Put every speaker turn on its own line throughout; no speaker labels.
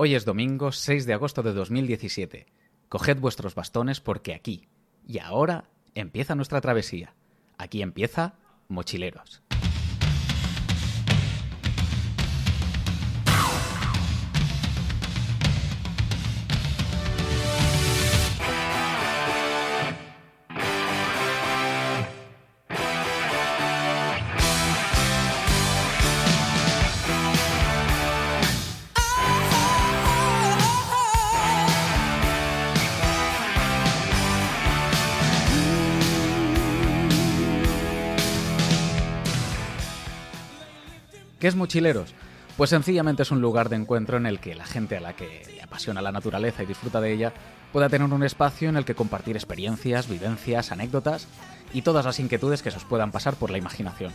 Hoy es domingo 6 de agosto de 2017. Coged vuestros bastones porque aquí y ahora empieza nuestra travesía. Aquí empieza Mochileros. ¿Qué es Mochileros? Pues sencillamente es un lugar de encuentro en el que la gente a la que le apasiona la naturaleza y disfruta de ella pueda tener un espacio en el que compartir experiencias, vivencias, anécdotas y todas las inquietudes que se os puedan pasar por la imaginación.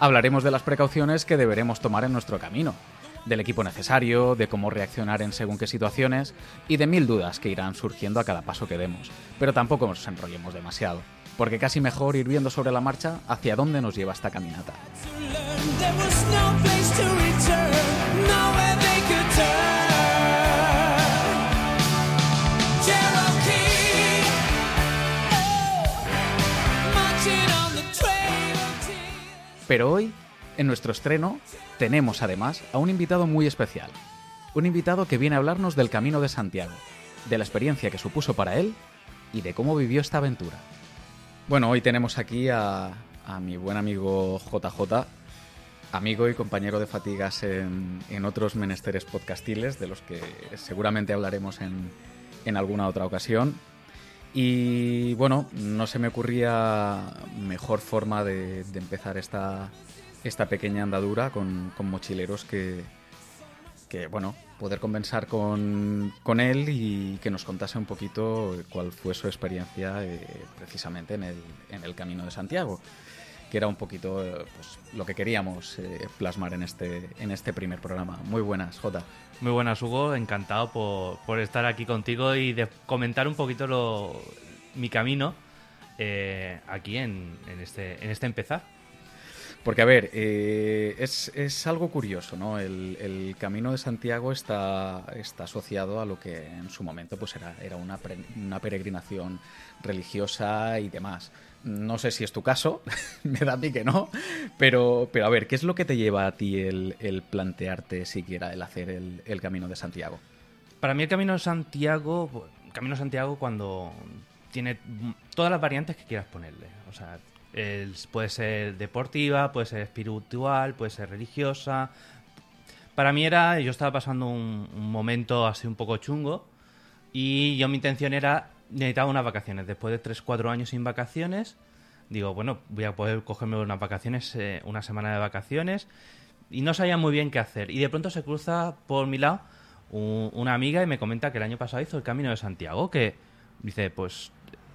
Hablaremos de las precauciones que deberemos tomar en nuestro camino, del equipo necesario, de cómo reaccionar en según qué situaciones y de mil dudas que irán surgiendo a cada paso que demos, pero tampoco nos enrollemos demasiado, porque casi mejor ir viendo sobre la marcha hacia dónde nos lleva esta caminata. Pero hoy, en nuestro estreno, tenemos además a un invitado muy especial. Un invitado que viene a hablarnos del Camino de Santiago, de la experiencia que supuso para él y de cómo vivió esta aventura. Bueno, hoy tenemos aquí a, mi buen amigo JJ, amigo y compañero de fatigas en, otros menesteres podcastiles, de los que seguramente hablaremos en, en alguna otra ocasión. Y bueno, no se me ocurría mejor forma de, empezar esta, esta pequeña andadura con, mochileros que, que, bueno, poder conversar con, con, él y que nos contase un poquito cuál fue su experiencia eh, precisamente en el, en el Camino de Santiago que era un poquito eh, pues, lo que queríamos eh, plasmar en este, en este primer programa. Muy buenas, Jota.
Muy buenas, Hugo. Encantado por, estar aquí contigo y de comentar un poquito lo, mi camino aquí en, en, este, en este empezar.
Porque, a ver, es, es, algo curioso, ¿no? El, el, Camino de Santiago está, está asociado a lo que en su momento pues era, era una, una peregrinación religiosa y demás. No sé si es tu caso, me da a mí que no, pero, pero a ver, ¿qué es lo que te lleva a ti el, plantearte siquiera el hacer el, Camino de Santiago?
Para mí el Camino de Santiago, Camino de Santiago cuando tiene todas las variantes que quieras ponerle. O sea, puede ser deportiva, puede ser espiritual, puede ser religiosa. Para mí era, yo estaba pasando un, momento así un poco chungo y yo mi intención era necesitaba unas vacaciones. Después de 3-4 años sin vacaciones, digo, bueno, voy a poder cogerme unas vacaciones, eh, una semana de vacaciones. Y no sabía muy bien qué hacer. Y de pronto se cruza por mi lado una amiga y me comenta que el año pasado hizo el Camino de Santiago. Que dice, pues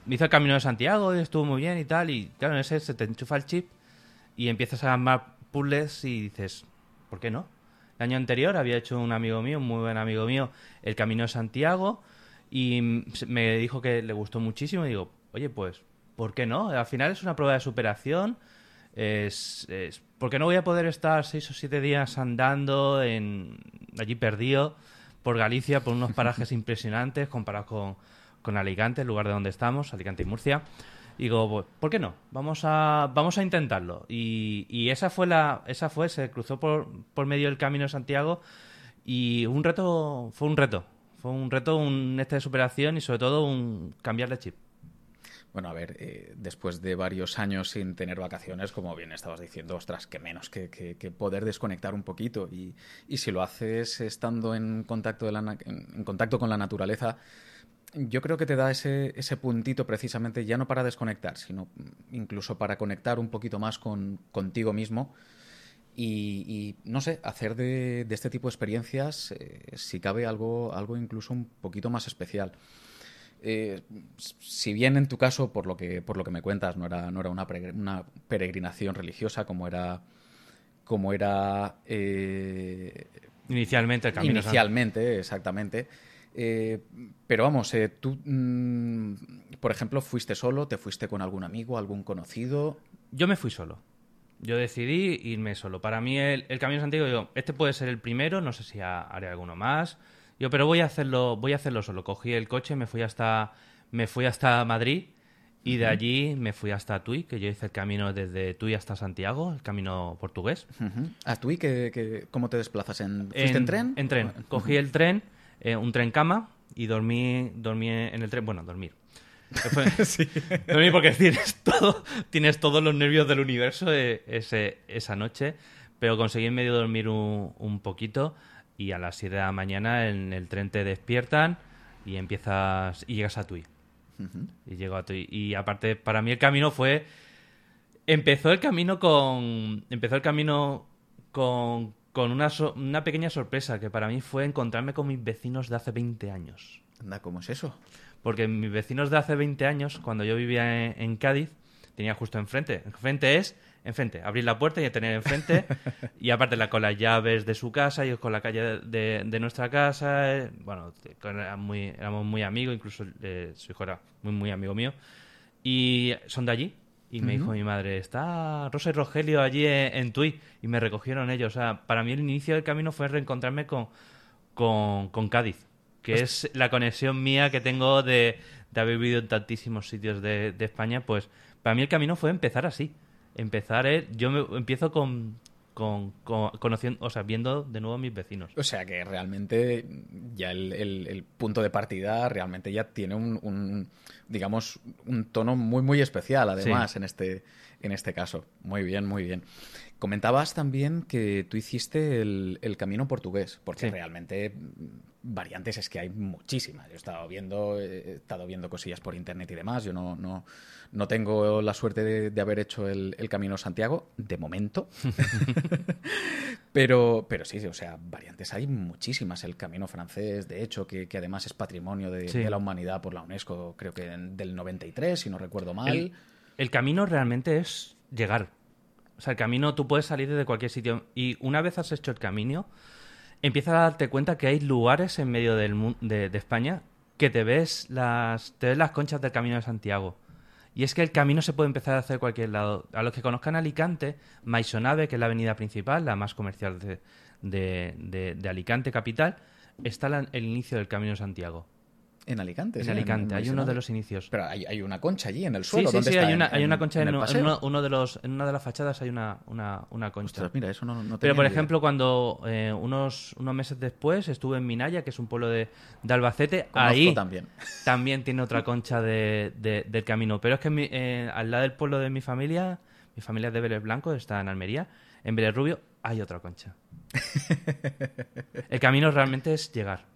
hizo el Camino de Santiago y estuvo muy bien y tal. Y claro, en ese se te enchufa el chip y empiezas a armar puzzles y dices, ¿por qué no? El año anterior había hecho un amigo mío, un muy buen amigo mío, el Camino de Santiago y me dijo que le gustó muchísimo y digo, oye, pues, ¿por qué no? Al final es una prueba de superación. Es, es, ¿Por qué no voy a poder estar seis o siete días andando en, allí perdido por Galicia, por unos parajes impresionantes comparados con, con Alicante, el lugar de donde estamos, Alicante y Murcia? Y digo, pues, ¿por qué no? Vamos a, vamos a intentarlo. Y, y, esa fue la, esa fue, se cruzó por, por medio del camino de Santiago y un reto, fue un reto. Fue un reto, un este de superación y sobre todo un cambiar de chip.
Bueno, a ver, eh, después de varios años sin tener vacaciones, como bien estabas diciendo, ostras, que menos que, poder desconectar un poquito. Y, si lo haces estando en contacto, de la, en contacto con la naturaleza, yo creo que te da ese, ese puntito precisamente ya no para desconectar, sino incluso para conectar un poquito más con, contigo mismo y, no sé, hacer de, este tipo de experiencias, eh, si cabe, algo, algo incluso un poquito más especial. Eh, si bien en tu caso, por lo que, por lo que me cuentas, no era, no era una, peregrinación religiosa como era, como era
eh, inicialmente el camino.
Inicialmente, exactamente. Pero vamos, tú, mm, por ejemplo, fuiste solo, te fuiste con algún amigo, algún conocido.
Yo me fui solo. Yo decidí irme solo. Para mí el, Camino Santiago, yo, este puede ser el primero, no sé si haré alguno más. Yo, pero voy a hacerlo, voy a hacerlo solo. Cogí el coche, me fui hasta, me fui hasta Madrid y de allí me fui hasta Tui, que yo hice el camino desde Tui hasta Santiago, el camino portugués.
¿A Tui que, cómo te desplazas? ¿En, ¿Fuiste en, tren?
En tren. Cogí el tren, eh, un tren cama, y dormí, dormí en el tren, bueno, dormir. sí. porque tienes, todo, tienes todos los nervios del universo eh, ese, esa noche, pero conseguí en medio dormir un, poquito y a las 7 de la mañana en el tren te despiertan y empiezas y llegas a Tui. Y llego a Tui. Y aparte, para mí el camino fue... Empezó el camino con... Empezó el camino con, con una, una pequeña sorpresa que para mí fue encontrarme con mis vecinos de hace 20 años.
Anda, ¿cómo es eso?
Porque mis vecinos de hace 20 años, cuando yo vivía en, Cádiz, tenía justo enfrente. Enfrente es, enfrente, abrir la puerta y tener enfrente. y aparte la, con las llaves de su casa, y con la calle de, nuestra casa. Eh, bueno, éramos muy, éramos muy amigos, incluso eh, su hijo era muy, muy amigo mío. Y son de allí. Y me dijo mi madre, está Rosa y Rogelio allí en, Tui. Y me recogieron ellos. O sea, para mí el inicio del camino fue reencontrarme con, con, con Cádiz que es la conexión mía que tengo de, haber vivido en tantísimos sitios de, España, pues para mí el camino fue empezar así. Empezar, eh, yo me, empiezo con, con, conociendo, o sea, viendo de nuevo a mis vecinos.
O sea que realmente ya el, punto de partida realmente ya tiene un, digamos, un tono muy, muy especial, además, en, este, en este caso. Muy bien, muy bien. Comentabas también que tú hiciste el, camino portugués, porque realmente variantes es que hay muchísimas. Yo he estado viendo, he estado viendo cosillas por internet y demás. Yo no, no, no tengo la suerte de, haber hecho el, Camino Santiago, de momento. pero, pero sí, o sea, variantes hay muchísimas. El Camino francés, de hecho, que, además es patrimonio de, la humanidad por la UNESCO, creo que del 93, si no recuerdo mal.
el camino realmente es llegar. Sea, el camino tú puedes salir desde cualquier sitio y una vez has hecho el camino empiezas a darte cuenta que hay lugares en medio del, de, de España que te ves, las, te ves las conchas del Camino de Santiago. Y es que el camino se puede empezar a hacer cualquier lado. A los que conozcan Alicante, Maisonave, que es la avenida principal, la más comercial de, de, de Alicante capital, está el inicio del Camino de Santiago.
En Alicante.
En Alicante, hay uno de los inicios.
Pero hay, una concha allí en el suelo.
Sí, sí, sí, hay, una, hay una concha en, uno, de los, en una de las fachadas hay una, una, concha.
mira, eso no, no
Pero por ejemplo, cuando eh, unos, unos meses después estuve en Minaya, que es un pueblo de, de Albacete, ahí
también.
también tiene otra concha de, del camino. Pero es que eh, al lado del pueblo de mi familia, mi familia es de Vélez Blanco, está en Almería, en Vélez Rubio hay otra concha. el camino realmente es llegar.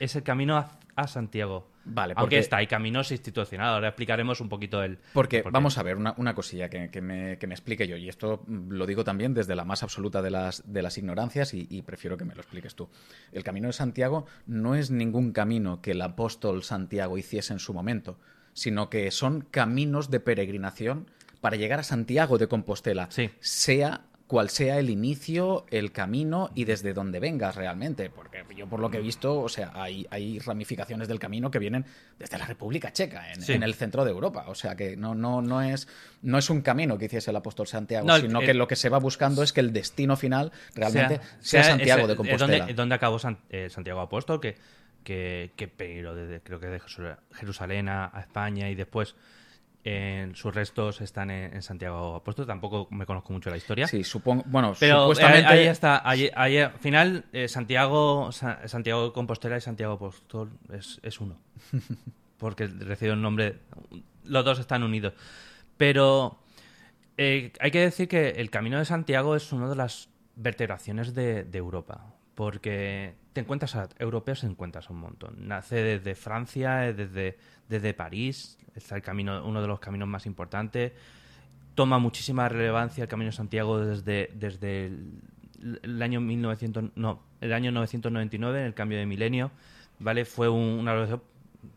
Es el camino a, Santiago.
Vale,
porque... Aunque está, hay caminos institucionales. Ahora explicaremos un poquito el.
Porque, vamos a ver, una, cosilla que, me, explique yo, y esto lo digo también desde la más absoluta de las, de las ignorancias, y, prefiero que me lo expliques tú. El camino de Santiago no es ningún camino que el apóstol Santiago hiciese en su momento, sino que son caminos de peregrinación para llegar a Santiago de Compostela, sea cuál sea el inicio, el camino y desde dónde vengas realmente. Porque yo por lo que he visto, o sea, hay, hay ramificaciones del camino que vienen desde la República Checa, en, el centro de Europa. O sea que no, no, no, es, no es un camino que hiciese el apóstol Santiago, sino que lo que se va buscando es que el destino final realmente sea, Santiago de Compostela.
¿Dónde, dónde acabó eh, Santiago Apóstol? Que, que, que pero desde, creo que de Jerusalén a España y después sus restos están en, Santiago Apóstol. Tampoco me conozco mucho la historia.
Sí, supongo. Bueno,
pero supuestamente. ahí está. Ahí, al final, eh, Santiago, Santiago de Compostela y Santiago Apóstol es, es uno. Porque recibe un nombre. Los dos están unidos. Pero eh, hay que decir que el Camino de Santiago es una de las vertebraciones de, de Europa. Porque te encuentras a europeos, te encuentras un montón. Nace desde Francia, desde, desde París, está el camino, uno de los caminos más importantes. toma muchísima relevancia el Camino de Santiago desde, desde el, el año 1900, no, el año 999, en el cambio de milenio, ¿vale? Fue un- una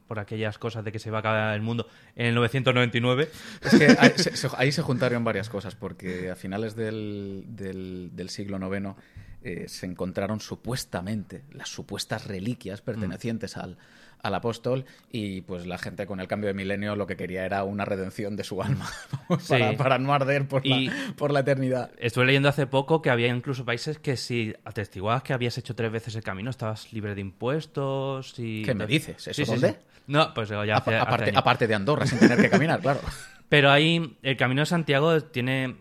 por aquellas cosas de que se va a acabar el mundo en el 999.
Es que ahí se- ahí se juntaron varias cosas, porque a finales del, del- del siglo IX eh, se encontraron supuestamente las supuestas reliquias pertenecientes al, al apóstol y pues la gente con el cambio de milenio lo que quería era una redención de su alma
Sí.
para, para no arder por,
Y-
la, por la eternidad.
Estuve leyendo hace poco que había incluso países que si atestiguabas que habías hecho tres veces el camino estabas libre de impuestos y...
¿Qué me dices? ¿Eso
Sí,
dónde?
sí. No, pues ya hace, hace
aparte de Andorra, sin tener que caminar, claro.
Pero ahí el Camino de Santiago tiene,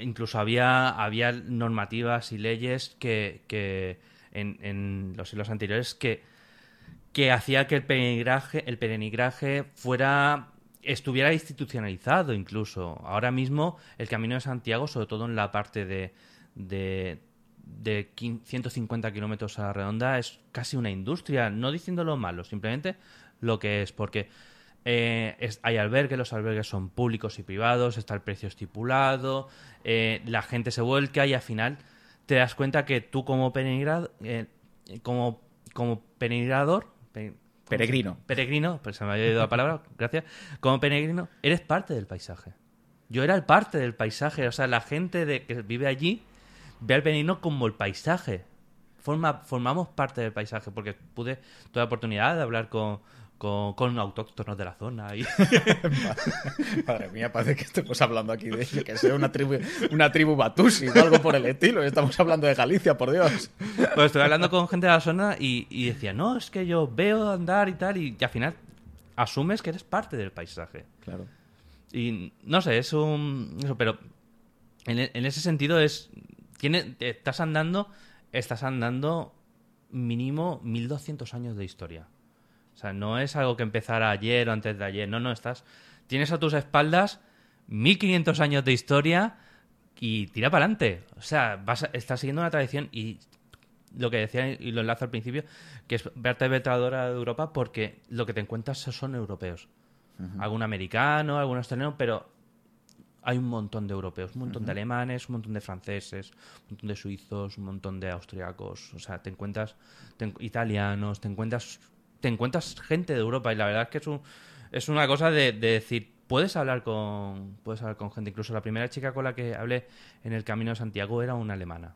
incluso había, había normativas y leyes que, en, en los siglos anteriores que, que hacía que el peregrinaje, el peregrinaje fuera estuviera institucionalizado incluso. Ahora mismo el Camino de Santiago, sobre todo en la parte de, de, de 15 150 kilómetros a la redonda, es casi una industria, no diciéndolo malo, simplemente lo que es, porque eh, es- hay albergues, los albergues son públicos y privados, está el precio estipulado, eh, la gente se vuelca y al final te das cuenta que tú como peregrinado, eh, como, como peregrinador, pe-
Peregrino.
peregrino, pues se me había ido la palabra, gracias, como peregrino, eres parte del paisaje. Yo era el parte del paisaje, o sea, la gente de, que vive allí ve al peregrino como el paisaje. Forma, formamos parte del paisaje, porque pude, tuve la oportunidad de hablar con, con, con autóctonos de la zona. Y,
Madre mía, parece que estamos hablando aquí de que sea una tribu, una tribu batusi o algo por el estilo. Estamos hablando de Galicia, por Dios.
pues estuve hablando con gente de la zona y, y decía, no, es que yo veo andar y tal, y, y al final asumes que eres parte del paisaje.
Claro.
Y no sé, es un. Eso, pero en, en ese sentido es. Tiene, estás andando. Estás andando mínimo 1200 años de historia. O sea, no es algo que empezara ayer o antes de ayer. No, no, estás. Tienes a tus espaldas 1500 años de historia y tira para adelante. O sea, vas a- estás siguiendo una tradición y lo que decía y lo enlazo al principio, que es vertebradora de Europa porque lo que te encuentras son europeos. Algún americano, algún australiano, pero hay un montón de europeos, un montón de alemanes, un montón de franceses, un montón de suizos, un montón de austriacos, o sea, te encuentras te italianos, te encuentras te encuentras gente de Europa y la verdad es que es un, es una cosa de, de decir, puedes hablar con puedes hablar con gente, incluso la primera chica con la que hablé en el Camino de Santiago era una alemana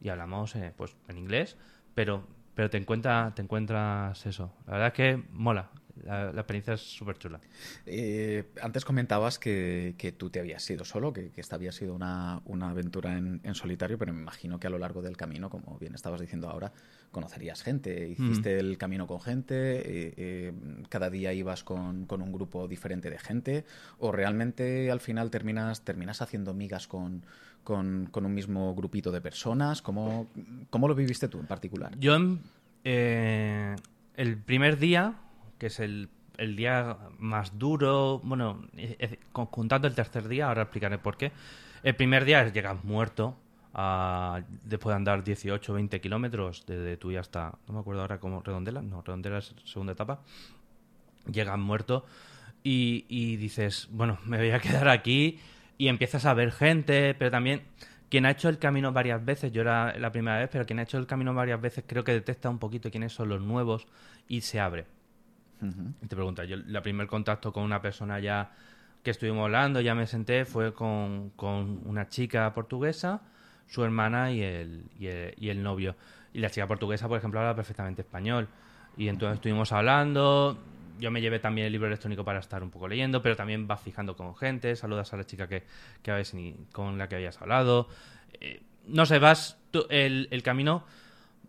y hablamos eh, pues en inglés, pero pero te encuentra, te encuentras eso. La verdad es que mola. La, la experiencia es súper chula.
Eh, antes comentabas que, que tú te habías ido solo, que, que esta había sido una, una aventura en, en solitario, pero me imagino que a lo largo del camino, como bien estabas diciendo ahora, conocerías gente, hiciste el camino con gente, eh, eh, cada día ibas con, con un grupo diferente de gente, o realmente al final terminas, terminas haciendo migas con, con, con un mismo grupito de personas. ¿Cómo, cómo lo viviste tú en particular?
Yo, el primer día, que es el, el día más duro, bueno, eh, eh, con- juntando el tercer día, ahora explicaré por qué. El primer día es llegas muerto, a- después de andar 18 o 20 kilómetros desde tú y hasta, no me acuerdo ahora cómo, Redondela, no, Redondela es segunda etapa, llegas muerto y, y dices, bueno, me voy a quedar aquí y empiezas a ver gente, pero también quien ha hecho el camino varias veces, yo era la primera vez, pero quien ha hecho el camino varias veces creo que detecta un poquito quiénes son los nuevos y se abre. Te pregunta, yo el primer contacto con una persona ya que estuvimos hablando, ya me senté, fue con, con una chica portuguesa, su hermana y el, y el, y el novio. Y la chica portuguesa, por ejemplo, habla perfectamente español. Y entonces estuvimos hablando, yo me llevé también el libro electrónico para estar un poco leyendo, pero también vas fijando con gente, saludas a la chica que, que con la que habías hablado. Eh, no sé, vas, tú- el, el camino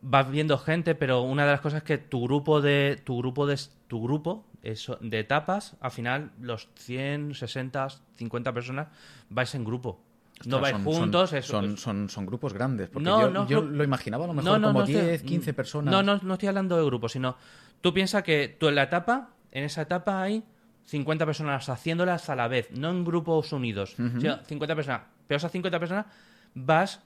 vas viendo gente, pero una de las cosas es que tu grupo de tu grupo de tu grupo eso, de etapas, al final los 100, 60, 50 personas vais en grupo. No vais
son-
juntos,
son,
eso-
son, son, son grupos grandes. Porque
No,
yo,
no,
yo lo imaginaba a lo mejor
no,
como
no estoy-
10, 15 personas.
No, no, no estoy hablando de grupos, sino tú piensas que tú en la etapa, en esa etapa hay 50 personas haciéndolas a la vez, no en grupos unidos. O sea, 50 personas. Pero esas 50 personas vas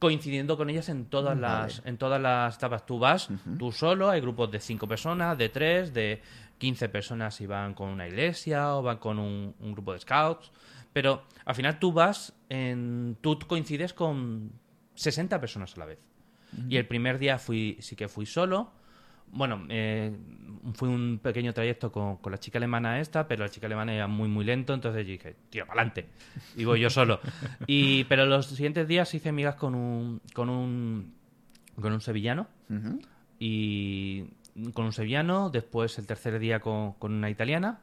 coincidiendo con ellas en todas las en todas las etapas. Tú vas tú solo, hay grupos de 5 personas, de 3, de 15 personas si van con una iglesia o van con un, un grupo de scouts. Pero al final tú vas, en, tú coincides con 60 personas a la vez. Y el primer día fui, sí que fui solo. Bueno, eh, fue un pequeño trayecto con, con, la chica alemana esta, pero la chica alemana era muy, muy lento, entonces dije, tío, para adelante. Y voy yo solo. y, pero los siguientes días hice amigas con un, con un, con un sevillano. Y con un sevillano, después el tercer día con, con una italiana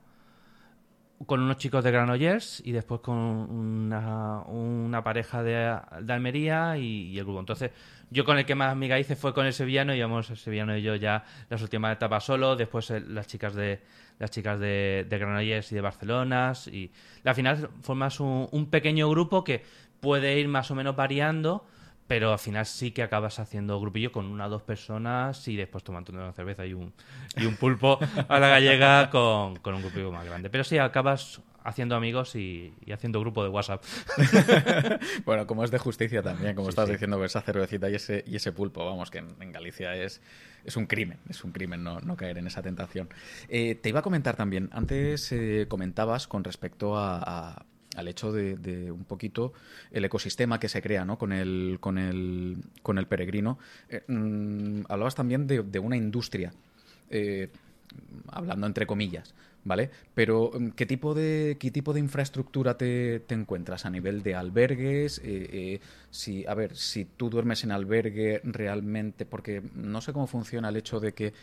con unos chicos de Granollers y después con una, pareja de, de Almería y, el grupo. Entonces, yo con el que más amiga hice fue con el sevillano, íbamos el sevillano y yo ya las últimas etapas solo, después las chicas de las chicas de, Granollers y de Barcelona y al final formas un pequeño grupo que puede ir más o menos variando pero al final sí que acabas haciendo grupillo con una o dos personas y después tomando una cerveza y un, y un pulpo a la gallega con, con un grupillo más grande. Pero sí, acabas haciendo amigos y, haciendo grupo de WhatsApp.
bueno, como es de justicia también, como estás diciendo, esa cervecita y ese, y ese pulpo, vamos, que en, Galicia es, es un crimen, es un crimen no, no caer en esa tentación. Eh, te iba a comentar también, antes eh, comentabas con respecto a al hecho de, un poquito el ecosistema que se crea ¿no? con, el, con, el, con el peregrino. Eh, mm, hablabas también de, una industria, eh, hablando entre comillas, ¿vale? Pero mm, ¿qué tipo de, qué tipo de infraestructura te, encuentras a nivel de albergues? Eh, si, a ver, si tú duermes en albergue realmente, porque no sé cómo funciona el hecho de que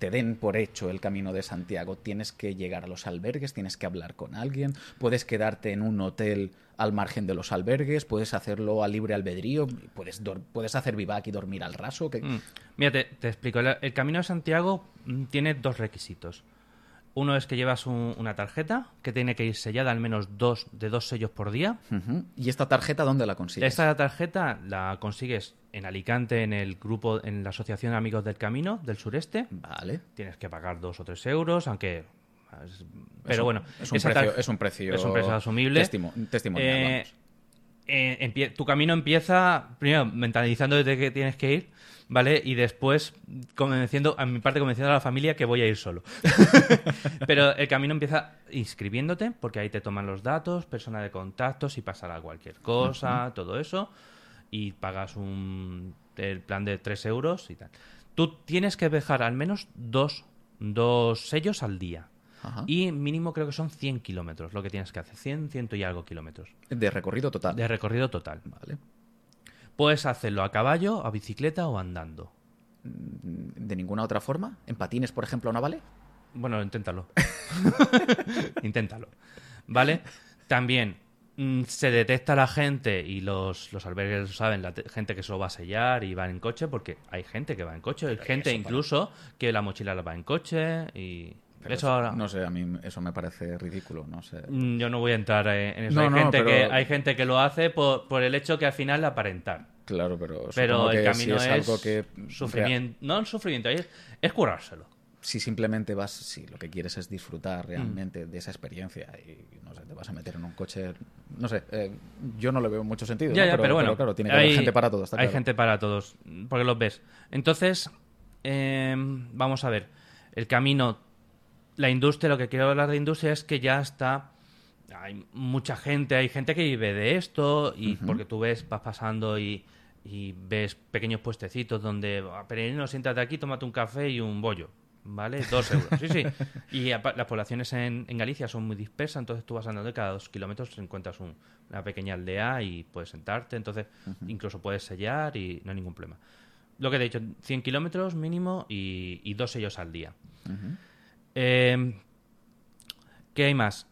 te den por hecho el camino de Santiago. Tienes que llegar a los albergues, tienes que hablar con alguien, puedes quedarte en un hotel al margen de los albergues, puedes hacerlo a libre albedrío, puedes, puedes hacer vivac y dormir al raso. Que... Mm.
Mira, te, explico. El, camino de Santiago mm, tiene dos requisitos. Uno es que llevas una tarjeta que tiene que ir sellada al menos dos de dos sellos por día.
¿Y esta tarjeta dónde la consigues?
Esta tarjeta la consigues en Alicante, en el grupo, en la Asociación Amigos del Camino del Sureste.
Vale.
Tienes que pagar dos o tres euros, aunque. Pero bueno,
es un, precio, es un precio.
Es un precio asumible.
testimonial, eh,
eh, tu camino empieza, primero, mentalizando desde que tienes que ir ¿vale? Y después convenciendo, a mi parte convenciendo a la familia que voy a ir solo. Pero el camino empieza inscribiéndote, porque ahí te toman los datos, persona de contacto, si pasará cualquier cosa, todo eso, y pagas un el plan de 3 euros y tal. Tú tienes que dejar al menos dos, dos sellos al día. Y mínimo creo que son 100 kilómetros lo que tienes que hacer. 100, ciento y algo kilómetros.
De recorrido total.
De recorrido total.
Vale.
Puedes hacerlo a caballo, a bicicleta o andando.
Mm, ¿De ninguna otra forma? ¿En patines, por ejemplo, no vale?
Bueno, inténtalo. inténtalo. ¿Vale? También mm, se detecta la gente y los, los albergues lo saben, la gente que solo va a sellar y va en coche, porque hay gente que va en coche, hay gente incluso que la mochila la va en coche y eso,
no sé, a mí eso me parece ridículo, no sé.
Mm, yo no voy a entrar en eso. hay, gente que, hay gente que lo hace por, por el hecho que al final aparentar.
Claro, pero,
pero el camino
es, algo que...
Sufrimiento, no sufrimiento, es, es curárselo.
Si simplemente vas, si lo que quieres es disfrutar realmente de esa experiencia y no sé, te vas a meter en un coche, no sé, eh, yo no le veo mucho sentido.
Ya, pero, bueno,
claro, tiene que haber gente para todos.
hay gente para todos, porque los ves. Entonces, eh, vamos a ver, el camino la industria, lo que quiero hablar de industria es que ya está hay mucha gente, hay gente que vive de esto y porque tú ves, vas pasando y, ves pequeños puestecitos donde, ah, peregrino, siéntate aquí, tómate un café y un bollo, ¿vale? Dos euros, sí, sí. Y las poblaciones en, Galicia son muy dispersas, entonces tú vas andando y cada dos kilómetros encuentras una pequeña aldea y puedes sentarte, entonces incluso puedes sellar y no hay ningún problema. Lo que te he dicho, 100 kilómetros mínimo y, dos sellos al día. Eh, ¿Qué hay más?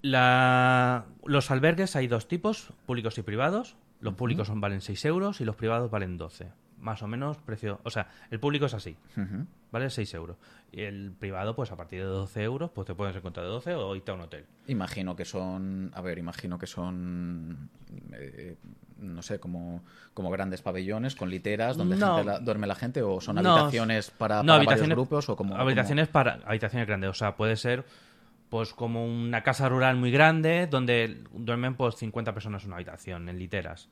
los albergues hay dos tipos, públicos y privados. Los públicos son, valen 6 euros y los privados valen 12. Más o menos precio... O sea, el público es así. Vale 6 euros. Y el privado, pues a partir de 12 euros, pues te puedes encontrar de 12 o irte a un hotel.
Imagino que son... A ver, imagino que son... Eh, no sé, como, como grandes pabellones con literas donde duerme la gente o son habitaciones para, para varios grupos o como
habitaciones para habitaciones grandes, o sea, puede ser pues como una casa rural muy grande donde duermen pues 50 personas en una habitación en literas.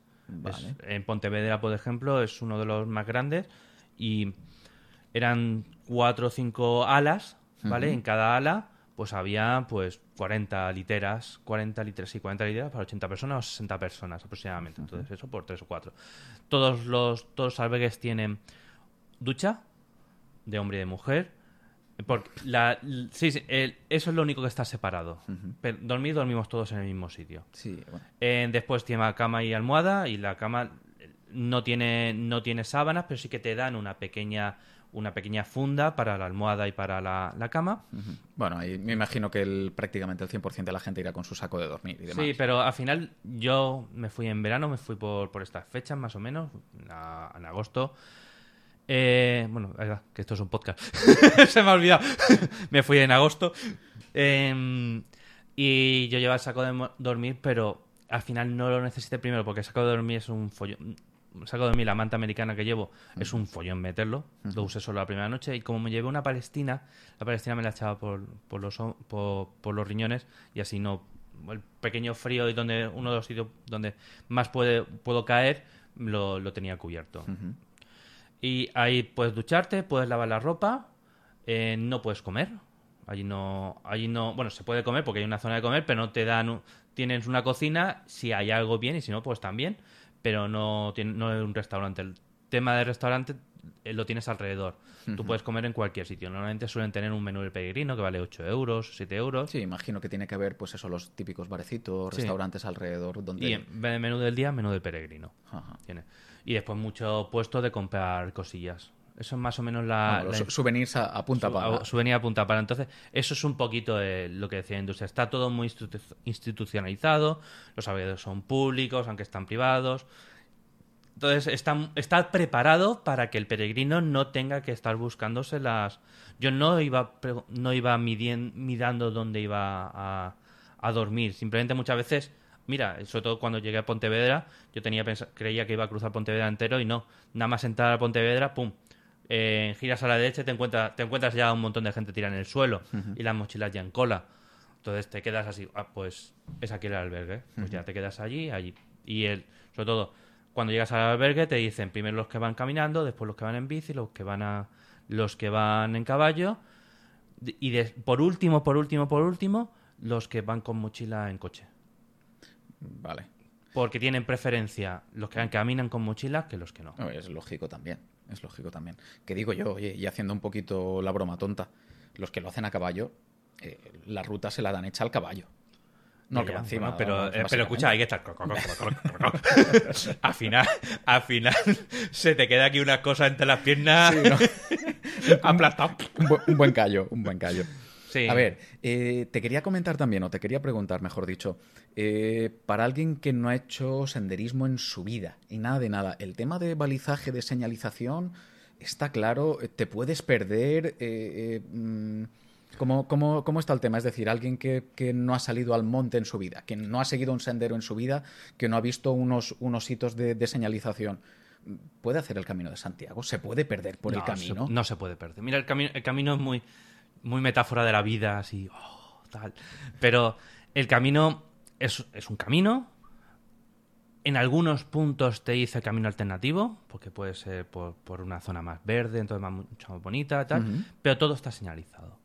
En Pontevedra, por ejemplo, es uno de los más grandes y eran cuatro o cinco alas, ¿vale? En cada ala pues había pues 40 literas, 40 literas, sí, 40 literas para 80 personas o 60 personas aproximadamente. Entonces, eso por 3 o 4. Todos los, todos los albergues tienen ducha de hombre y de mujer. Porque la, sí, sí, el- eso es lo único que está separado. Pero dormir, dormimos todos en el mismo sitio.
Sí, bueno.
Eh, después tiene cama y almohada y la cama no tiene, no tiene sábanas, pero sí que te dan una pequeña, una pequeña funda para la almohada y para la, la cama.
Bueno, ahí me imagino que el, prácticamente el 100% de la gente irá con su saco de dormir y demás.
Sí, pero al final yo me fui en verano, me fui por, por estas fechas más o menos, a- en agosto. Eh, bueno, que esto es un podcast. Se me ha olvidado. me fui en agosto. Eh, y yo llevaba el saco de dormir, pero al final no lo necesité primero porque el saco de dormir es un follón. El saco de dormir, la manta americana que llevo, es un follón meterlo. Lo usé solo la primera noche. Y como me llevé una palestina, la palestina me la echaba por, por, los, por, por los riñones y así no. El pequeño frío y donde uno de los sitios donde más puede, puedo caer lo, lo tenía cubierto.
Ujú.
Y ahí puedes ducharte, puedes lavar la ropa, eh, no puedes comer. Allí no, allí no, bueno, se puede comer porque hay una zona de comer, pero no te dan, tienes una cocina, si hay algo bien y si no, pues también, pero no, tiene, no es un restaurante. El tema del restaurante eh, lo tienes alrededor. Tú puedes comer en cualquier sitio. Normalmente suelen tener un menú del peregrino que vale 8 euros, 7 euros.
Sí, imagino que tiene que haber, pues eso, los típicos barecitos,
Sí.
restaurantes alrededor donde...
Y en vez de menú del día, menú del peregrino.
Ajá.
Tiene. Y después mucho puesto de comprar cosillas. Eso es más o menos la...
Los
la-
souvenirs a, a punta
su,
pala.
a- punta para. Entonces, eso es un poquito eh, lo que decía la industria. Está todo muy institu- institucionalizado, los albergues son públicos, aunque están privados. Entonces, está, está preparado para que el peregrino no tenga que estar buscándose las... Yo no iba, no iba midien- mirando dónde iba a, a dormir. Simplemente muchas veces... Mira, sobre todo cuando llegué a Pontevedra, yo tenía creía que iba a cruzar Pontevedra entero y no. Nada más entrar a Pontevedra, ¡pum! eh, giras a la derecha y te encuentras, te encuentras ya un montón de gente tirada en el suelo y las mochilas ya en cola. Entonces te quedas así, ah, pues es aquí el albergue. Pues ya te quedas allí, allí. Y el, sobre todo, cuando llegas al albergue te dicen primero los que van caminando, después los que van en bici, los que van a, los que van en caballo y de- por último, por último, por último, los que van con mochila en coche.
Vale.
Porque tienen preferencia los que caminan con mochila que los que no.
No, es lógico también. Es lógico también. Que digo yo, oye, y haciendo un poquito la broma tonta, los que lo hacen a caballo, eh, la ruta se la dan hecha al caballo. No, que va encima.
bueno, pero, eh, pero escucha, hay que estar. al final, al final se te queda aquí una cosa entre las piernas aplastado.
Un, bu- un buen callo, un buen callo.
Sí.
A ver, eh, te quería comentar también, o te quería preguntar, mejor dicho, eh, para alguien que no ha hecho senderismo en su vida y nada de nada, el tema de balizaje, de señalización, está claro, te puedes perder. eh, mm, ¿cómo, cómo, cómo está el tema? Es decir, alguien que, que no ha salido al monte en su vida, que no ha seguido un sendero en su vida, que no ha visto unos, unos hitos de, de señalización. ¿Puede hacer el camino de Santiago? ¿Se puede perder por el
No,
camino?
se- no se puede perder. Mira, el, el camino es muy, muy metáfora de la vida, así, oh, tal. Pero el camino es, es un camino. En algunos puntos te dice camino alternativo, porque puede ser por, por una zona más verde, entonces más, mucho más bonita, tal. Pero todo está señalizado.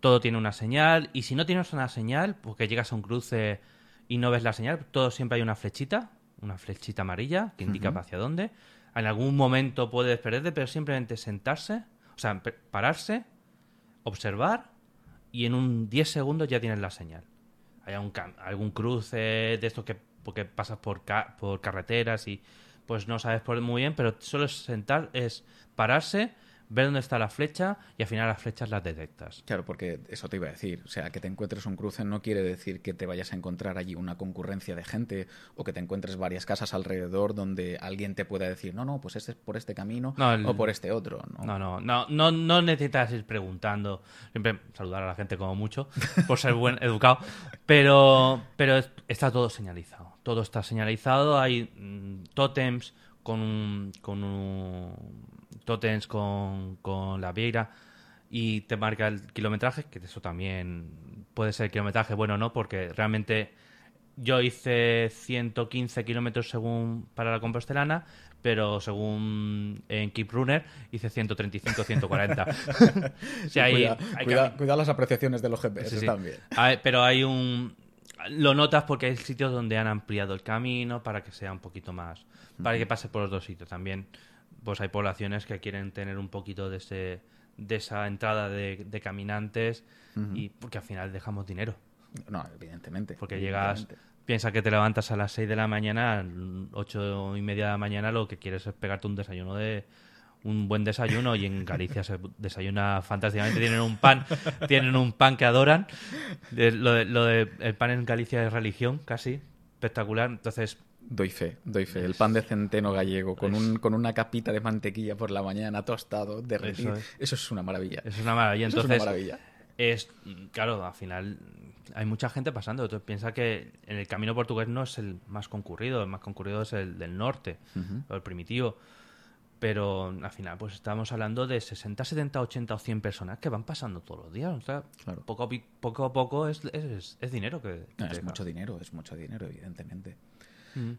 Todo tiene una señal, y si no tienes una señal, porque llegas a un cruce y no ves la señal, todo siempre hay una flechita, una flechita amarilla que indica hacia dónde. En algún momento puedes perderte, pero simplemente sentarse, o sea, pararse, observar y en un 10 segundos ya tienes la señal. Hay cam- algún cruce de estos que porque pasas por, ca- por carreteras y pues no sabes por muy bien, pero solo sentar, es pararse, ver dónde está la flecha y al final las flechas las detectas.
Claro, porque eso te iba a decir. O sea, que te encuentres un cruce no quiere decir que te vayas a encontrar allí una concurrencia de gente o que te encuentres varias casas alrededor donde alguien te pueda decir, no, no, pues este es por este camino
No, el-
o por este otro. ¿no?
No, no, no, no, no necesitas ir preguntando. Siempre saludar a la gente como mucho, por ser buen educado. Pero, pero es- está todo señalizado. Todo está señalizado. Hay mm, tótems con un, con un tótems con, con la vieira y te marca el kilometraje, que eso también puede ser kilometraje bueno o no, porque realmente yo hice 115 kilómetros según para la compostelana, pero según en Keep Runner hice 135, 140. o
sea, hay, cuida, las apreciaciones de los GPS también.
pero hay un... Lo notas porque hay sitios donde han ampliado el camino para que sea un poquito más... Para que pase por los dos sitios también. Pues hay poblaciones que quieren tener un poquito de ese de esa entrada de, caminantes y porque al final dejamos dinero.
No, evidentemente.
Porque llegas, piensa que te levantas a las 6 de la mañana, 8 y media de la mañana, lo que quieres es pegarte un desayuno de un buen desayuno y en Galicia se desayuna fantásticamente. Tienen un pan, tienen un pan que adoran. Lo de, lo de el pan en Galicia es religión, casi espectacular. Entonces
Doy fe, doy fe. El pan de centeno gallego con, un, con una capita de mantequilla por la mañana tostado, derretido. Eso es, Eso es una maravilla.
Eso es una maravilla. Entonces, es una maravilla. Es, claro, al final hay mucha gente pasando. Entonces piensa que en el camino portugués no es el más concurrido, el más concurrido es el del norte, el primitivo. Pero al final, pues estamos hablando de 60, 70, 80 o 100 personas que van pasando todos los días. O sea, poco, poco a poco es, es, dinero que.
es mucho dinero, es mucho dinero, evidentemente.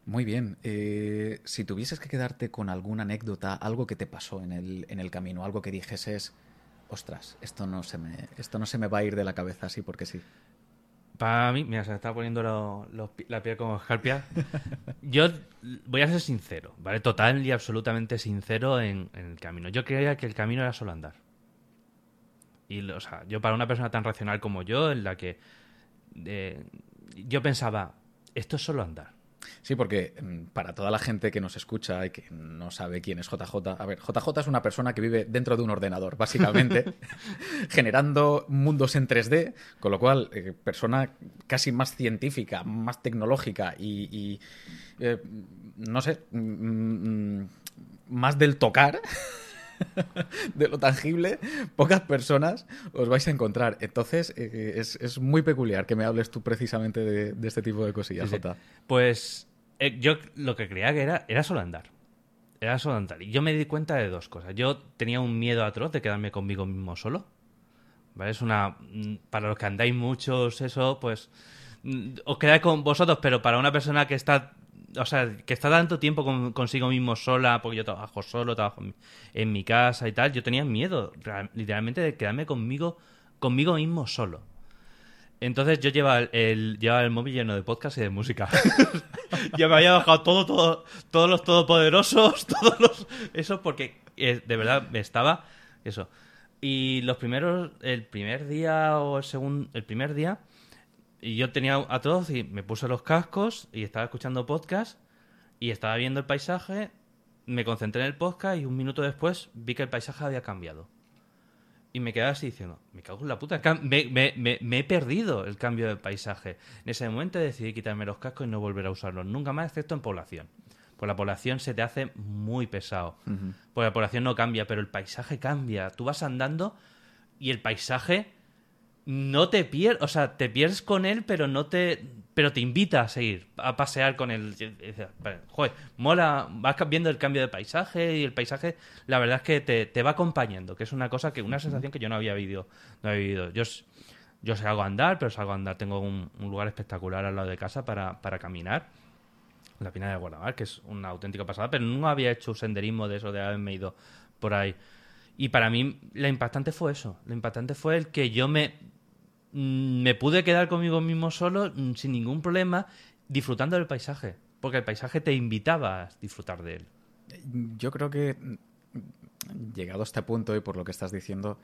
Muy bien. Eh, si tuvieses que quedarte con alguna anécdota, algo que te pasó en el, en el camino, algo que dijeses, ostras, esto no se me, esto no se me va a ir de la cabeza así porque sí.
Para mí, mira, se me está poniendo la piel como escarpia. Yo voy a ser sincero, ¿vale? Total y absolutamente sincero en, el camino. Yo creía que el camino era solo andar. Y, o sea, yo para una persona tan racional como yo, en la que eh, yo pensaba, esto es solo andar.
Sí, porque mm, para toda la gente que nos escucha y que no sabe quién es JJ, a ver, JJ es una persona que vive dentro de un ordenador, básicamente, generando mundos en 3D, con lo cual, eh, persona casi más científica, más tecnológica y, eh, no sé, mm, mm, más del tocar. de lo tangible, pocas personas os vais a encontrar. Entonces, eh, es, muy peculiar que me hables tú precisamente de, este tipo de cosillas, Jota.
Pues eh, yo lo que creía que era, era solo andar. Era solo andar. Y yo me di cuenta de dos cosas. Yo tenía un miedo atroz de quedarme conmigo mismo solo. ¿Vale? Es una. Mm, para los que andáis muchos, eso, pues. Mm, os quedáis con vosotros, pero para una persona que está o sea, que está tanto tiempo consigo mismo sola, porque yo trabajo solo, trabajo en mi casa y tal, yo tenía miedo, literalmente, de quedarme conmigo, conmigo mismo solo. Entonces yo llevaba el, llevaba el móvil lleno de podcast y de música. yo me había bajado todo, todo, todos los todopoderosos, todos los... Eso porque eh, de verdad me estaba... Eso. Y los primeros, el primer día o el segundo, el primer día y yo tenía a todos y me puse los cascos y estaba escuchando podcast y estaba viendo el paisaje, me concentré en el podcast y un minuto después vi que el paisaje había cambiado. Y me quedaba así diciendo, me cago en la puta, me, me, me, he perdido el cambio de paisaje. En ese momento decidí quitarme los cascos y no volver a usarlos, nunca más, excepto en población. Pues la población se te hace muy pesado. Porque la población no cambia, pero el paisaje cambia. Tú vas andando y el paisaje no te pierdes, o sea, te pierdes con él, pero no te pero te invita a seguir, a pasear con él. Joder, mola, vas viendo el cambio de paisaje y el paisaje, la verdad es que te, va acompañando, que es una cosa que, una sensación que yo no había vivido. No había vivido. Yo, yo salgo a andar, pero salgo a andar. Tengo un, lugar espectacular al lado de casa para, para caminar. La Pina de Guardamar, que es una auténtica pasada, pero no había hecho senderismo de eso, de haberme ido por ahí. Y para mí, lo impactante fue eso. Lo impactante fue el que yo me me pude quedar conmigo mismo solo mm, sin ningún problema, disfrutando del paisaje, porque el paisaje te invitaba a disfrutar de él.
Yo creo que, mm, llegado a este punto y por lo que estás diciendo,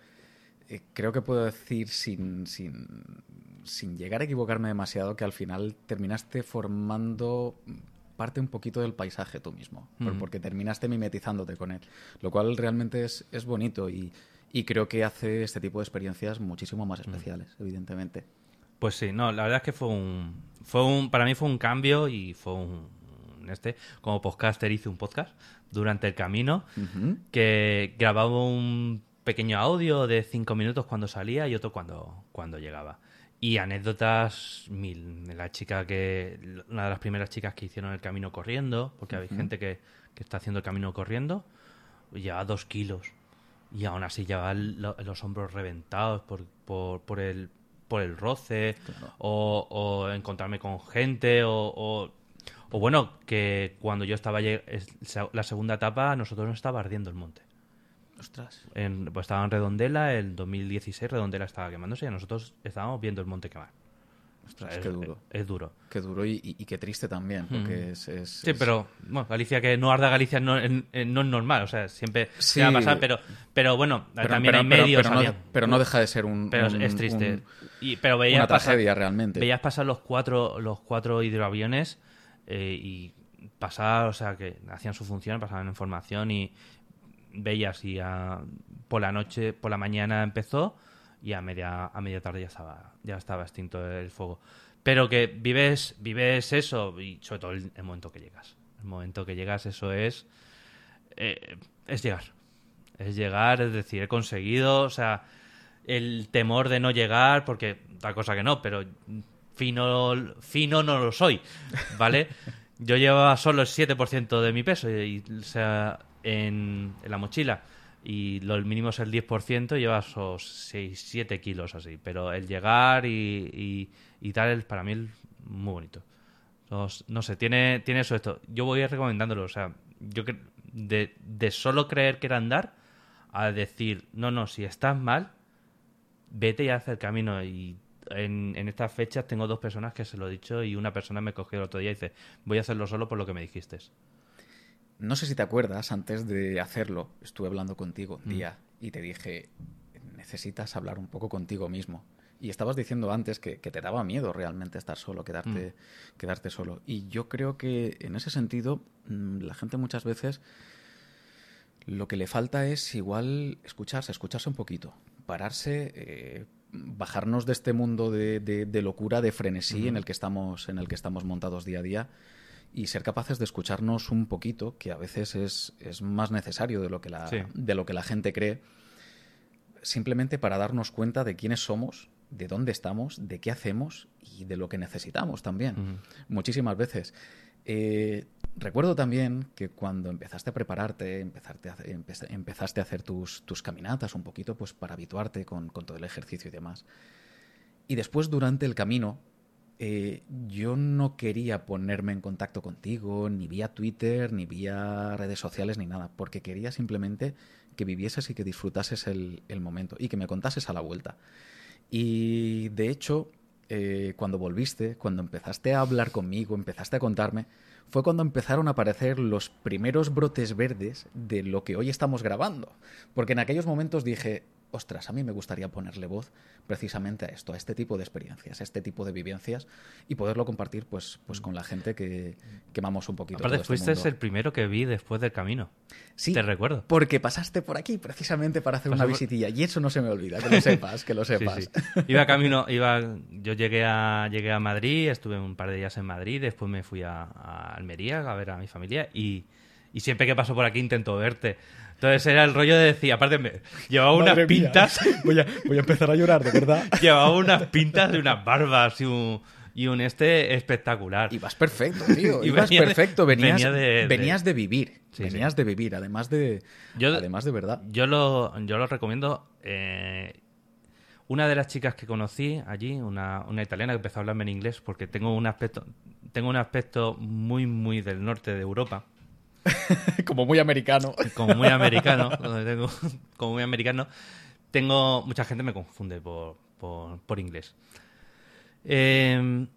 eh, creo que puedo decir sin, sin, sin llegar a equivocarme demasiado que al final terminaste formando parte un poquito del paisaje tú mismo, porque terminaste mimetizándote con él, lo cual realmente es, es bonito y y creo que hace este tipo de experiencias muchísimo más mm. especiales, evidentemente.
Pues sí, no, la verdad es que fue un, fue un, para mí fue un cambio y fue un, este, como podcaster hice un podcast durante el camino que grababa un pequeño audio de cinco minutos cuando salía y otro cuando, cuando llegaba. Y anécdotas mil. La chica que, una de las primeras chicas que hicieron el camino corriendo, porque hay gente que, que está haciendo el camino corriendo, lleva dos kilos y aún así lleva los hombros reventados por, por, por, el, por el roce o, o encontrarme con gente o, o, o bueno, que cuando yo estaba la segunda etapa nosotros nos estaba ardiendo el monte.
Ostras.
En, pues estaba en Redondela, el 2016 Redondela estaba quemándose y nosotros estábamos viendo el monte quemar.
Ostras, qué duro.
Es, es duro.
Qué duro y, y- y qué triste también, porque es, es-
Sí,
es-
pero bueno, Galicia que no arda Galicia no, en- en- no es normal, o sea, siempre
Sí.
se va a pasar, pero, pero bueno,
pero-
también
pero-
hay
pero-
medios.
pero, no, pero no deja de ser un,
pero es-
un-
es triste.
un-
y, pero veías
una
pasar-
tragedia realmente.
Veías pasar los cuatro, los cuatro hidroaviones eh, y pasar, o sea, que hacían su función, pasaban en formación y veías y a- por la noche, por la mañana empezó y a media, a media tarde ya estaba, ya estaba extinto el fuego. Pero que vives, vives eso y sobre todo el, momento que llegas. El momento que llegas, eso es, eh, es llegar. Es llegar, es decir, he conseguido, o sea, el temor de no llegar, porque otra cosa que no, pero fino, fino no lo soy, ¿vale? Yo llevaba solo el 7% de mi peso, y, o sea, en, en la mochila, y lo mínimo es el 10%, lleva esos 6, 7 kilos así, pero el llegar y, y, y tal, para mí muy bonito. Os- no sé, tiene, tiene eso esto. Yo voy recomendándolo, o sea, yo de, de solo creer que era andar a decir, no, no, si estás mal, vete y haz el camino. Y en, en estas fechas tengo dos personas que se lo he dicho y una persona me cogió el otro día y dice, voy a hacerlo solo por lo que me dijiste.
No sé si te acuerdas, antes de hacerlo, estuve hablando contigo
Mm.
un día y te dije, necesitas hablar un poco contigo mismo. Y estabas diciendo antes que, que te daba miedo realmente estar solo, quedarte,
Mm.
quedarte solo. Y yo creo que en ese sentido, mm, la gente muchas veces lo que le falta es igual escucharse, escucharse un poquito, pararse, eh, bajarnos de este mundo de, de- de locura, de frenesí en el que estamos, en el que estamos montados día a día y ser capaces de escucharnos un poquito, que a veces es, es más necesario de lo que la,
Sí.
de lo que la gente cree, simplemente para darnos cuenta de quiénes somos, de dónde estamos, de qué hacemos y de lo que necesitamos también. Muchísimas veces. Eh, recuerdo también que cuando empezaste a prepararte, empezarte a empezaste a hacer tus, tus caminatas un poquito, pues para habituarte con, con todo el ejercicio y demás. Y después, durante el camino, eh, yo no quería ponerme en contacto contigo, ni vía Twitter, ni vía redes sociales, ni nada, porque quería simplemente que vivieses y que disfrutases el, momento y que me contases a la vuelta. Y de hecho, eh, cuando volviste, cuando empezaste a hablar conmigo, empezaste a contarme, fue cuando empezaron a aparecer los primeros brotes verdes de lo que hoy estamos grabando. Porque en aquellos momentos dije, ostras, a mí me gustaría ponerle voz precisamente a esto, a este tipo de experiencias, a este tipo de vivencias y poderlo compartir pues, pues con la gente que, que amamos un poquito.
Aparte,
todo este
fuiste el primero que vi después del camino.
Sí,
Te recuerdo.
porque pasaste por aquí precisamente para hacer una
por-
visitilla y eso no se me olvida, que lo sepas, que lo
Sí,
sepas.
sí. Iba camino, iba, yo llegué a, llegué a Madrid, estuve un par de días en Madrid, después me fui a, a Almería a ver a mi familia y, y siempre que paso por aquí intento verte. Entonces era el rollo de decir, aparte me llevaba unas
mía.
pintas,
Voy a, voy a empezar a llorar, de verdad.
llevaba unas pintas y unas barbas y un, y un este espectacular.
Y vas perfecto, tío.
Y
Ibas
venía de-
perfecto. Venías,
venía de- de-
venías de vivir.
Sí,
venías de vivir, además de,
Yo-
además de verdad.
Yo lo, yo lo recomiendo. eh, una de las chicas que conocí allí, una, una italiana que empezó a hablarme en inglés, porque tengo un aspecto, tengo un aspecto muy, muy del norte de Europa,
Como muy americano.
como muy americano, tengo, como muy americano, tengo mucha gente me confunde por, por, por inglés. Eh,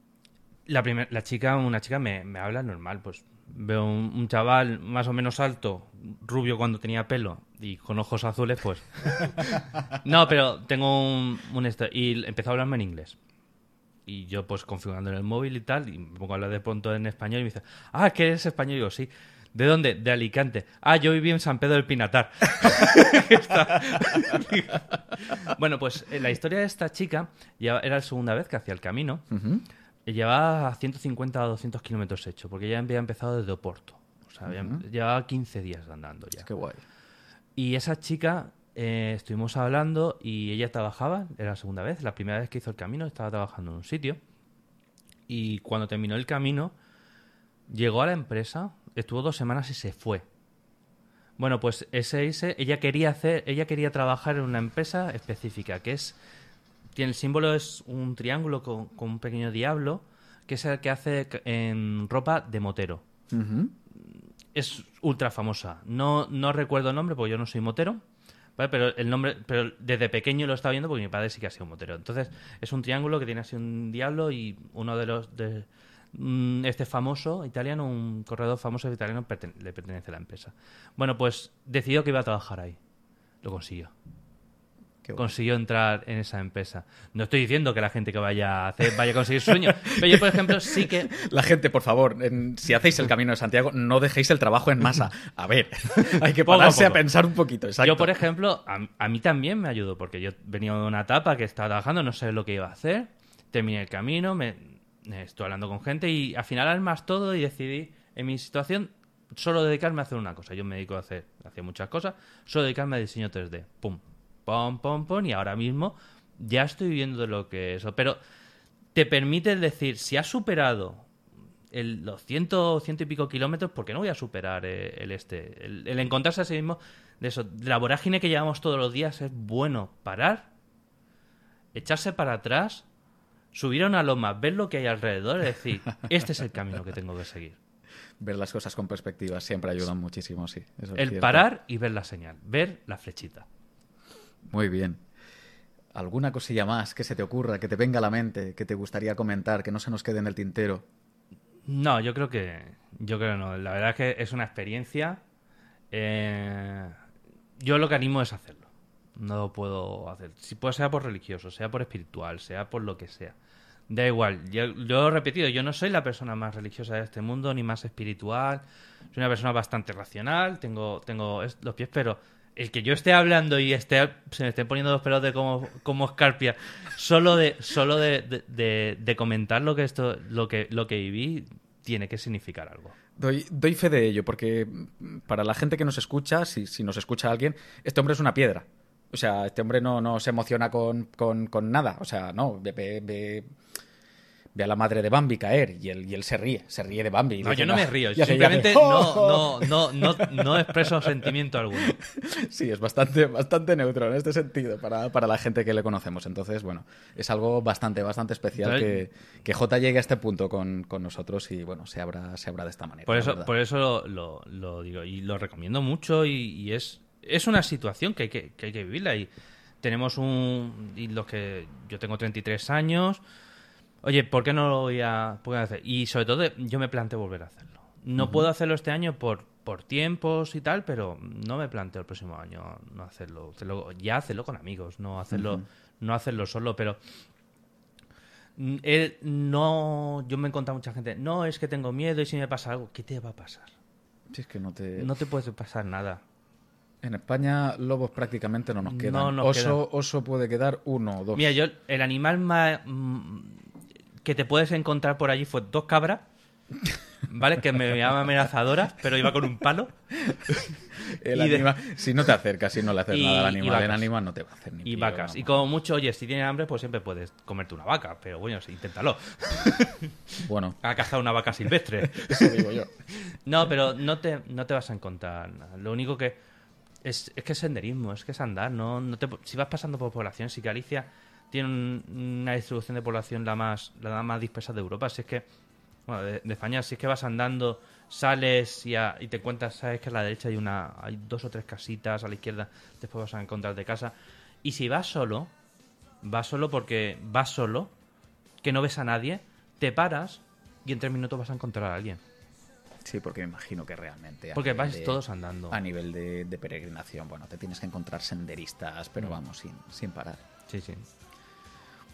la, primer- la chica, una chica me, me habla normal, pues veo un, un chaval más o menos alto, rubio cuando tenía pelo y con ojos azules, pues. No, pero tengo un, un esto y empezó a hablarme en inglés. Y yo, pues, configurando en el móvil y tal, y me pongo a hablar de pronto en español y me dice, ah, es que eres español. Y digo, sí. ¿De dónde? De Alicante. Ah, yo viví en San Pedro del Pinatar. Bueno, pues eh, la historia de esta chica ya era la segunda vez que hacía el camino. Y Llevaba a 150 o 200 kilómetros hecho, porque ya había empezado desde Oporto. O sea, llevaba 15 días andando ya.
Qué guay.
Y esa chica, eh, estuvimos hablando y ella trabajaba, era la segunda vez, la primera vez que hizo el camino, estaba trabajando en un sitio. Y cuando terminó el camino, llegó a la empresa, estuvo dos semanas y se fue. Bueno, pues ese, ese ella quería hacer, ella quería trabajar en una empresa específica, que es tiene el símbolo es un triángulo con, con un pequeño diablo, que es el que hace en ropa de motero. Es ultra famosa. No, no recuerdo el nombre porque yo no soy motero. ¿vale? Pero el nombre, pero desde pequeño lo estaba viendo porque mi padre sí que ha sido motero. Entonces, es un triángulo que tiene así un diablo y uno de los de este famoso italiano, un corredor famoso italiano le pertenece a la empresa. Bueno, pues decidió que iba a trabajar ahí. Lo consiguió.
Bueno.
Consiguió entrar en esa empresa. No estoy diciendo que la gente que vaya a hacer vaya a conseguir su sueño, pero yo, por ejemplo, sí que
La gente, por favor, en- si hacéis el camino de Santiago, no dejéis el trabajo en masa. A ver, hay que
a
pararse a, pensar un poquito. Exacto.
Yo, por ejemplo, a, a mí también me ayudó, porque yo venía de una etapa que estaba trabajando, no sé lo que iba a hacer, terminé el camino, me estuve hablando con gente y al final armas todo y decidí, en mi situación, solo dedicarme a hacer una cosa. Yo me dedico a hacer, muchas cosas, solo dedicarme a diseño 3D. Pum, pum, pum, pum, y ahora mismo ya estoy viviendo de lo que eso. Pero te permite decir, si has superado los ciento, ciento y pico kilómetros, ¿por qué no voy a superar eh, el este? El, el encontrarse a sí mismo, de eso, de la vorágine que llevamos todos los días, es bueno parar, echarse para atrás, subir a una loma, ver lo que hay alrededor y decir, este es el camino que tengo que seguir.
Ver las cosas con perspectiva siempre ayuda muchísimo, sí. eso es
El parar y ver la señal, ver la flechita.
Muy bien. ¿Alguna cosilla más que se te ocurra, que te venga a la mente, que te gustaría comentar, que no se nos quede en el tintero?
No, yo creo que yo creo que no. La verdad es que es una experiencia. eh, yo lo que animo es hacerlo. No lo puedo hacer. Si puede sea por religioso, sea por espiritual, sea por lo que sea. Da igual. Yo, yo he repetido, yo no soy la persona más religiosa de este mundo, ni más espiritual. Soy una persona bastante racional, tengo, tengo los pies, pero el que yo esté hablando y esté, se me estén poniendo los pelos de como, como escarpia, solo de, solo de, de- de- de comentar lo que esto, lo que, lo que viví, tiene que significar algo.
Doy, doy fe de ello, porque para la gente que nos escucha, si, si nos escucha alguien, este hombre es una piedra. O sea, este hombre no, no se emociona con, con- con nada. O sea, no, ve, ve- ve- ve a la madre de Bambi caer y él, y él se ríe, se ríe de Bambi.
No, yo no me río,
y hace- y
simplemente
hace,
no, no, no, no, expreso sentimiento alguno.
Sí, es bastante, bastante neutro en este sentido para, para la gente que le conocemos. Entonces, bueno, es algo bastante, bastante especial que,
Entonces-
que J llegue a este punto con, con nosotros y, bueno, se abra, se abra de esta manera.
Por eso, por eso lo, lo- lo digo y lo recomiendo mucho y, y es, es una situación que hay que, que hay que vivirla y tenemos un y los que yo tengo 33 años oye ¿por qué no lo voy a, qué no hacer? y sobre todo yo me planteo volver a hacerlo no puedo hacerlo este año por por tiempos y tal pero no me planteo el próximo año no hacerlo, hacerlo- ya hacerlo con amigos no hacerlo no hacerlo solo pero Él no. Yo me he encontrado mucha gente. No, es que tengo miedo y si me pasa algo, ¿qué te va a pasar?
Si es que no te...
No te puede pasar nada.
En España, lobos prácticamente no nos quedan.
No nos
oso, oso puede quedar uno o dos.
Mira, yo, el animal más. mm, que te puedes encontrar por allí fue dos cabras. ¿Vale? Que me llaman amenazadoras, pero iba con un palo.
El
de-
animal- Si no te acercas, si no le haces
Y-
nada al animal, el animal no te va a hacer ni
Y
pío,
vacas. Y como mucho, oye, si tienes hambre, pues siempre puedes comerte una vaca. Pero bueno, sí, inténtalo.
Bueno,
A cazar una vaca silvestre.
eso digo yo.
No, pero no te, no te vas a encontrar nada. Lo único que es, es que es senderismo, es que es andar. No, no te, si vas pasando por poblaciones, si Galicia tiene un- una distribución de población la más, la más dispersa de Europa, si es que, bueno, de, de España, si es que vas andando, sales y, a- y te encuentras, sabes que a la derecha hay una, hay dos o tres casitas, a la izquierda después vas a encontrar de casa. Y si vas solo, vas solo porque vas solo, que no ves a nadie, te paras y en tres minutos vas a encontrar a alguien.
Sí, porque me imagino que realmente.
Porque vais
de-
todos andando.
A nivel de, de peregrinación, bueno, te tienes que encontrar senderistas,
Mm.
pero vamos, sin, sin parar.
Sí, sí.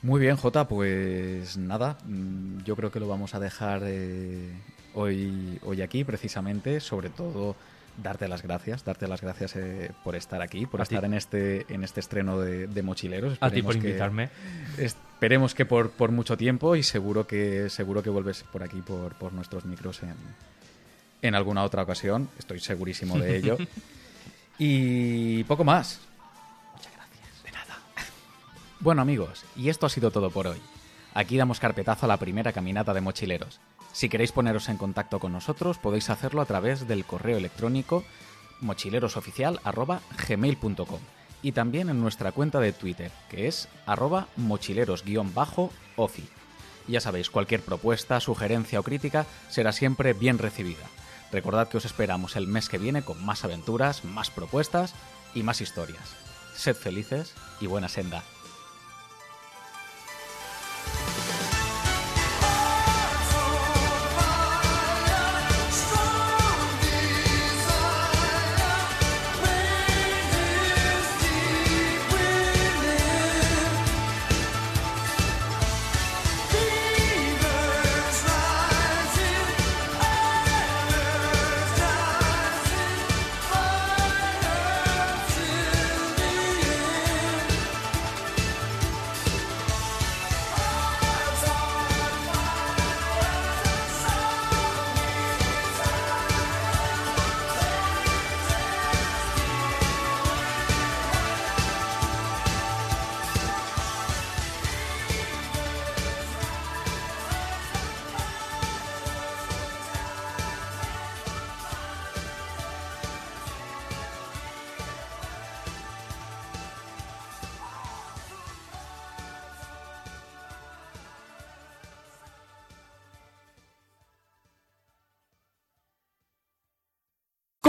Muy bien, Jota, pues nada, mm, yo creo que lo vamos a dejar eh, hoy, hoy aquí, precisamente, sobre todo darte las gracias, darte las gracias eh, por estar aquí, por
A ti.
estar en este, en este estreno de, de Mochileros.
A ti por
Esperemos que-
invitarme.
Esperemos que por, por mucho tiempo y seguro que seguro que vuelves por aquí por, por nuestros micros en, en alguna otra ocasión. Estoy segurísimo de ello. y poco más. Muchas gracias. De nada. Bueno amigos, y esto ha sido todo por hoy. Aquí damos carpetazo a la primera caminata de mochileros. Si queréis poneros en contacto con nosotros, podéis hacerlo a través del correo electrónico mochilerosoficial.gmail.com
y también en nuestra cuenta de Twitter, que es arroba mochileros-ofi. Ya sabéis, cualquier propuesta, sugerencia o crítica será siempre bien recibida. Recordad que os esperamos el mes que viene con más aventuras, más propuestas y más historias. Sed felices y buena senda.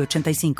85